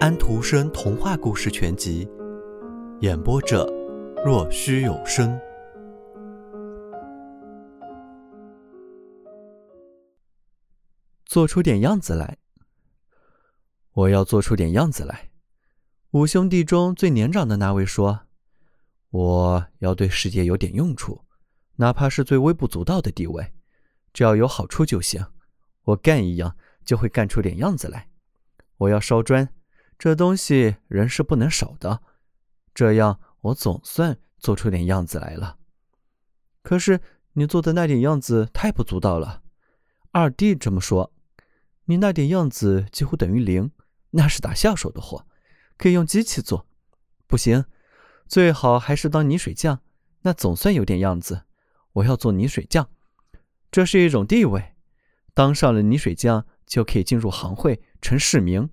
安徒生童话故事全集》，演播者：若虚有声。做出点样子来，我要做出点样子来。五兄弟中最年长的那位说：“我要对世界有点用处，哪怕是最微不足道的地位，只要有好处就行。我干一样就会干出点样子来。我要烧砖，这东西人是不能少的，这样我总算做出点样子来了。可是你做的那点样子太不足道了。”二弟这么说。你那点样子几乎等于零，那是打下手的活，可以用机器做。不行，最好还是当泥水匠，那总算有点样子。我要做泥水匠，这是一种地位。当上了泥水匠，就可以进入行会，成市民，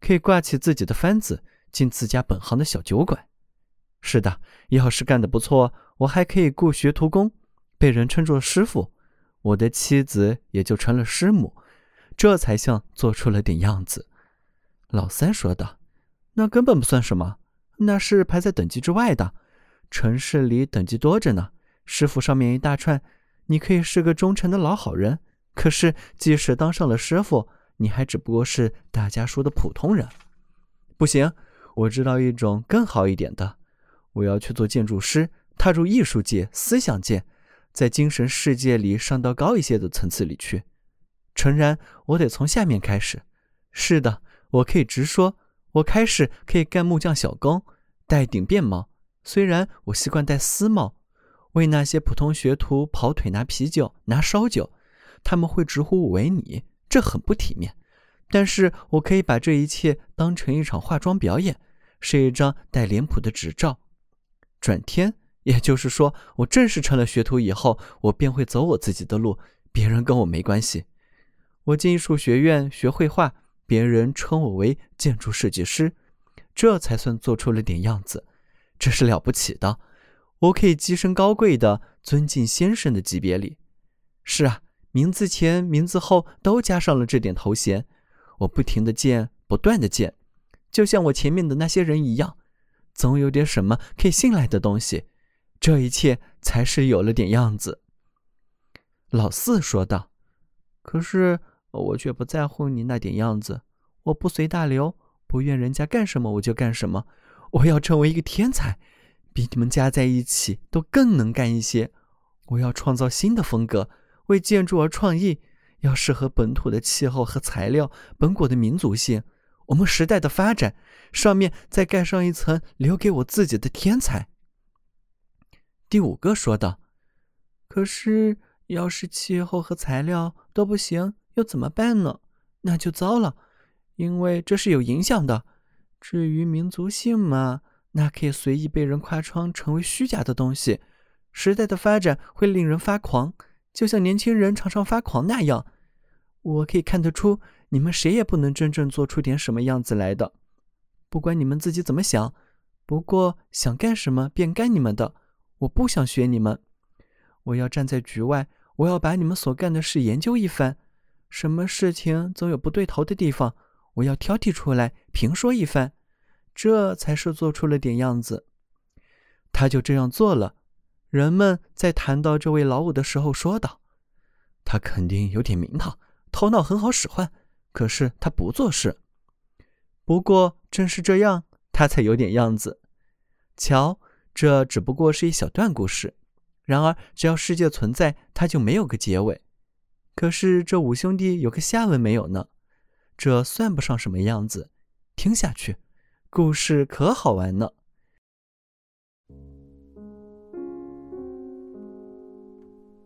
可以挂起自己的幡子，进自家本行的小酒馆。是的，要是干得不错，我还可以雇学徒工，被人称作师傅，我的妻子也就成了师母。这才像做出了点样子，老三说道：“那根本不算什么，那是排在等级之外的。城市里等级多着呢，师傅上面一大串，你可以是个忠诚的老好人。可是，即使当上了师傅，你还只不过是大家说的普通人。不行，我知道一种更好一点的，我要去做建筑师，踏入艺术界、思想界，在精神世界里上到高一些的层次里去。”诚然，我得从下面开始。是的，我可以直说，我开始可以干木匠小工，戴顶便帽。虽然我习惯戴丝帽，为那些普通学徒跑腿拿啤酒、拿烧酒，他们会直呼我为你，这很不体面。但是我可以把这一切当成一场化妆表演，是一张带脸谱的执照。转天，也就是说，我正式成了学徒以后，我便会走我自己的路，别人跟我没关系。我进艺术学院学绘画，别人称我为建筑设计师，这才算做出了点样子。这是了不起的，我可以跻身高贵的尊敬先生的级别里。是啊，名字前、名字后都加上了这点头衔。我不停的建，不断的建，就像我前面的那些人一样，总有点什么可以信赖的东西。这一切才是有了点样子。老四说道：“可是。”我却不在乎你那点样子，我不随大流，不愿人家干什么我就干什么。我要成为一个天才，比你们加在一起都更能干一些。我要创造新的风格，为建筑而创意，要适合本土的气候和材料，本国的民族性，我们时代的发展，上面再盖上一层留给我自己的天才。第五个说道：“可是，要是气候和材料都不行。”又怎么办呢？那就糟了，因为这是有影响的。至于民族性嘛，那可以随意被人夸张成为虚假的东西。时代的发展会令人发狂，就像年轻人常常发狂那样。我可以看得出，你们谁也不能真正做出点什么样子来的。不管你们自己怎么想，不过想干什么便干你们的。我不想学你们，我要站在局外，我要把你们所干的事研究一番。什么事情总有不对头的地方，我要挑剔出来评说一番，这才是做出了点样子。他就这样做了。人们在谈到这位老五的时候说道：“他肯定有点名堂，头脑很好使唤，可是他不做事。不过正是这样，他才有点样子。瞧，这只不过是一小段故事。然而，只要世界存在，它就没有个结尾。”可是这五兄弟有个下文没有呢？这算不上什么样子。听下去，故事可好玩呢。